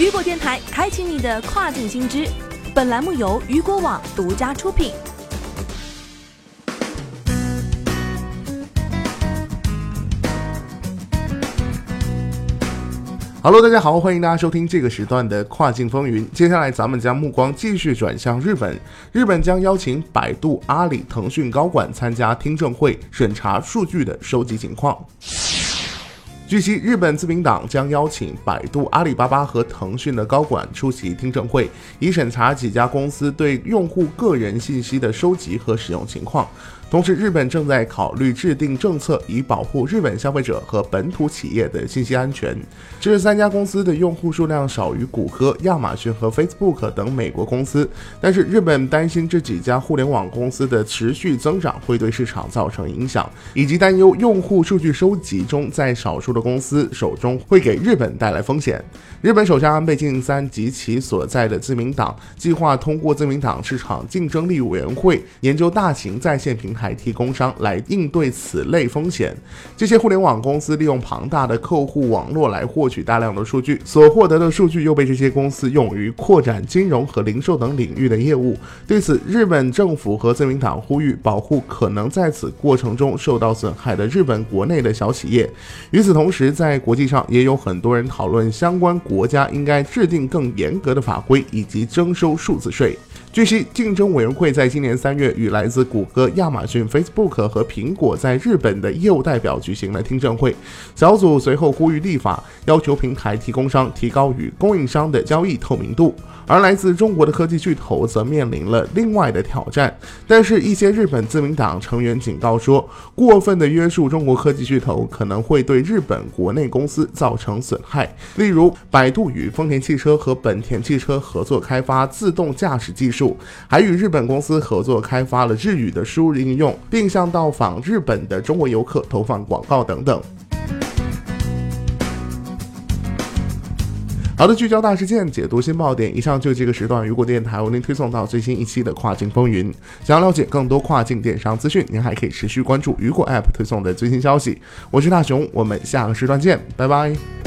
雨果电台开启你的跨境新知。本栏目由雨果网独家出品。Hello，大家好，欢迎大家收听这个时段的跨境风云。接下来，咱们将目光继续转向日本，日本将邀请百度、阿里、腾讯高管参加听证会，审查数据的收集情况。据悉，日本自民党将邀请百度、阿里巴巴和腾讯的高管出席听证会，以审查几家公司对用户个人信息的收集和使用情况。同时，日本正在考虑制定政策，以保护日本消费者和本土企业的信息安全。这三家公司的用户数量少于谷歌、亚马逊和 Facebook 等美国公司，但是日本担心这几家互联网公司的持续增长会对市场造成影响，以及担忧用户数据收集中在少数的公司手中会给日本带来风险。日本首相安倍晋三及其所在的自民党计划通过自民党市场竞争力委员会研究大型在线平台。提供商来应对此类风险。这些互联网公司利用庞大的客户网络来获取大量的数据，所获得的数据又被这些公司用于扩展金融和零售等领域的业务。对此，日本政府和自民党呼吁保护可能在此过程中受到损害的日本国内的小企业。与此同同时，在国际上也有很多人讨论相关国家应该制定更严格的法规以及征收数字税。据悉，竞争委员会在今年三月与来自谷歌、亚马逊、Facebook 和苹果在日本的业务代表举行了听证会。小组随后呼吁立法，要求平台提供商提高与供应商的交易透明度。而来自中国的科技巨头则面临了另外的挑战。但是，一些日本自民党成员警告说，过分的约束中国科技巨头可能会对日本国内公司造成损害。例如，百度与丰田汽车和本田汽车合作开发自动驾驶技术术。还与日本公司合作开发了日语的输入应用，并向到访日本的中国游客投放广告等等。好的，聚焦大事件，解读新爆点。以上就这个时段，雨果电台为您推送到最新一期的跨境风云。想要了解更多跨境电商资讯，您还可以持续关注雨果 App 推送的最新消息。我是大熊，我们下个时段见，拜拜。